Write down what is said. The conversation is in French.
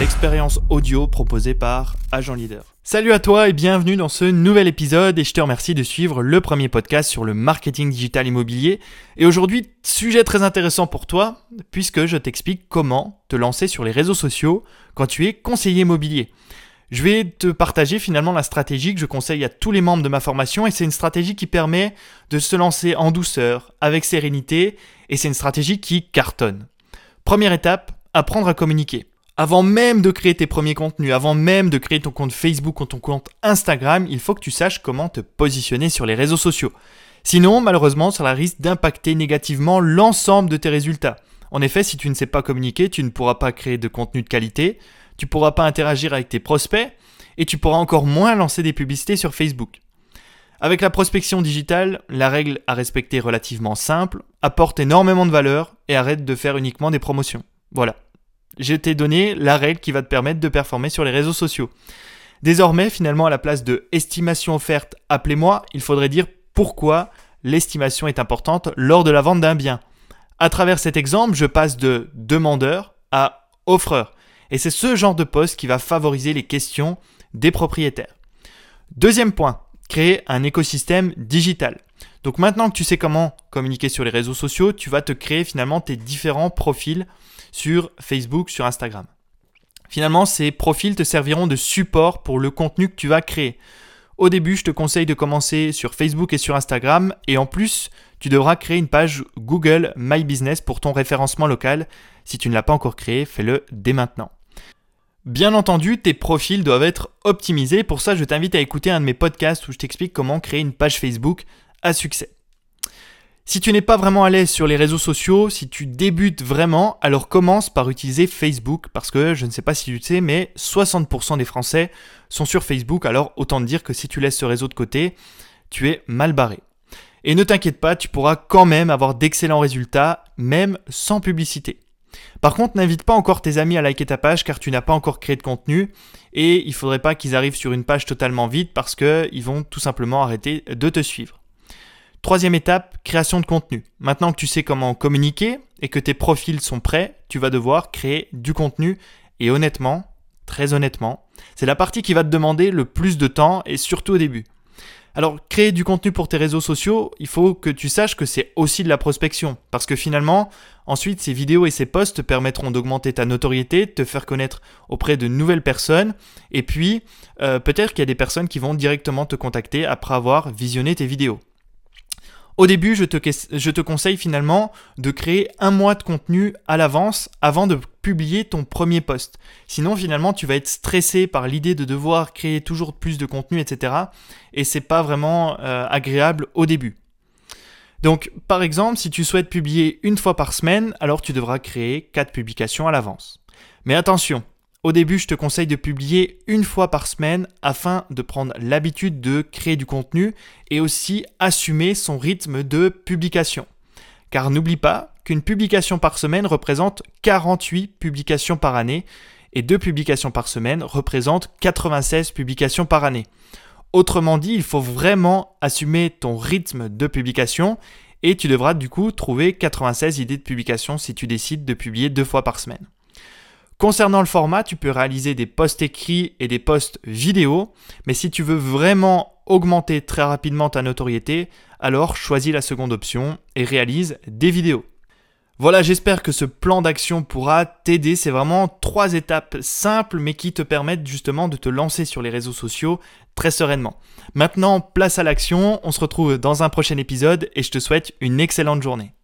l'expérience audio proposée par Agent Leader. Salut à toi et bienvenue dans ce nouvel épisode et je te remercie de suivre le premier podcast sur le marketing digital immobilier. Et aujourd'hui, sujet très intéressant pour toi puisque je t'explique comment te lancer sur les réseaux sociaux quand tu es conseiller immobilier. Je vais te partager finalement la stratégie que je conseille à tous les membres de ma formation et c'est une stratégie qui permet de se lancer en douceur, avec sérénité et c'est une stratégie qui cartonne. Première étape, apprendre à communiquer. Avant même de créer tes premiers contenus, avant même de créer ton compte Facebook ou ton compte Instagram, il faut que tu saches comment te positionner sur les réseaux sociaux. Sinon, malheureusement, cela risque d'impacter négativement l'ensemble de tes résultats. En effet, si tu ne sais pas communiquer, tu ne pourras pas créer de contenu de qualité, tu pourras pas interagir avec tes prospects et tu pourras encore moins lancer des publicités sur Facebook. Avec la prospection digitale, la règle à respecter est relativement simple, apporte énormément de valeur et arrête de faire uniquement des promotions. Voilà. Je t'ai donné la règle qui va te permettre de performer sur les réseaux sociaux. Désormais, finalement, à la place de estimation offerte, appelez-moi, il faudrait dire pourquoi l'estimation est importante lors de la vente d'un bien. À travers cet exemple, je passe de demandeur à offreur. Et c'est ce genre de poste qui va favoriser les questions des propriétaires. Deuxième point, créer un écosystème digital. Donc maintenant que tu sais comment communiquer sur les réseaux sociaux, tu vas te créer finalement tes différents profils sur Facebook, sur Instagram. Finalement, ces profils te serviront de support pour le contenu que tu vas créer. Au début, je te conseille de commencer sur Facebook et sur Instagram et en plus, tu devras créer une page Google My Business pour ton référencement local. Si tu ne l'as pas encore créé, fais-le dès maintenant. Bien entendu, tes profils doivent être optimisés. Pour ça, je t'invite à écouter un de mes podcasts où je t'explique comment créer une page Facebook à succès. Si tu n'es pas vraiment à l'aise sur les réseaux sociaux, si tu débutes vraiment, alors commence par utiliser Facebook parce que je ne sais pas si tu le sais, mais 60% des Français sont sur Facebook. Alors autant te dire que si tu laisses ce réseau de côté, tu es mal barré. Et ne t'inquiète pas, tu pourras quand même avoir d'excellents résultats, même sans publicité. Par contre, n'invite pas encore tes amis à liker ta page car tu n'as pas encore créé de contenu et il faudrait pas qu'ils arrivent sur une page totalement vide parce qu'ils vont tout simplement arrêter de te suivre. Troisième étape, création de contenu. Maintenant que tu sais comment communiquer et que tes profils sont prêts, tu vas devoir créer du contenu et honnêtement, très honnêtement, c'est la partie qui va te demander le plus de temps et surtout au début. Alors, créer du contenu pour tes réseaux sociaux, il faut que tu saches que c'est aussi de la prospection. Parce que finalement, ensuite, ces vidéos et ces posts permettront d'augmenter ta notoriété, de te faire connaître auprès de nouvelles personnes. Et puis, euh, peut-être qu'il y a des personnes qui vont directement te contacter après avoir visionné tes vidéos. Au début, je te, conseille finalement de créer un mois de contenu à l'avance avant de publier ton premier post. Sinon, finalement, tu vas être stressé par l'idée de devoir créer toujours plus de contenu, etc. Et c'est pas vraiment euh, agréable au début. Donc, par exemple, si tu souhaites publier une fois par semaine, alors tu devras créer 4 publications à l'avance. Mais attention, au début, je te conseille de publier une fois par semaine afin de prendre l'habitude de créer du contenu et aussi assumer son rythme de publication. Car n'oublie pas qu'une publication par semaine représente 48 publications par année et deux publications par semaine représentent 96 publications par année. Autrement dit, il faut vraiment assumer ton rythme de publication et tu devras du coup trouver 96 idées de publication si tu décides de publier deux fois par semaine. Concernant le format, tu peux réaliser des posts écrits et des posts vidéo, mais si tu veux vraiment augmenter très rapidement ta notoriété, alors choisis la seconde option et réalise des vidéos. Voilà, j'espère que ce plan d'action pourra t'aider. C'est vraiment trois étapes simples mais qui te permettent justement de te lancer sur les réseaux sociaux très sereinement. Maintenant, place à l'action. On se retrouve dans un prochain épisode et je te souhaite une excellente journée.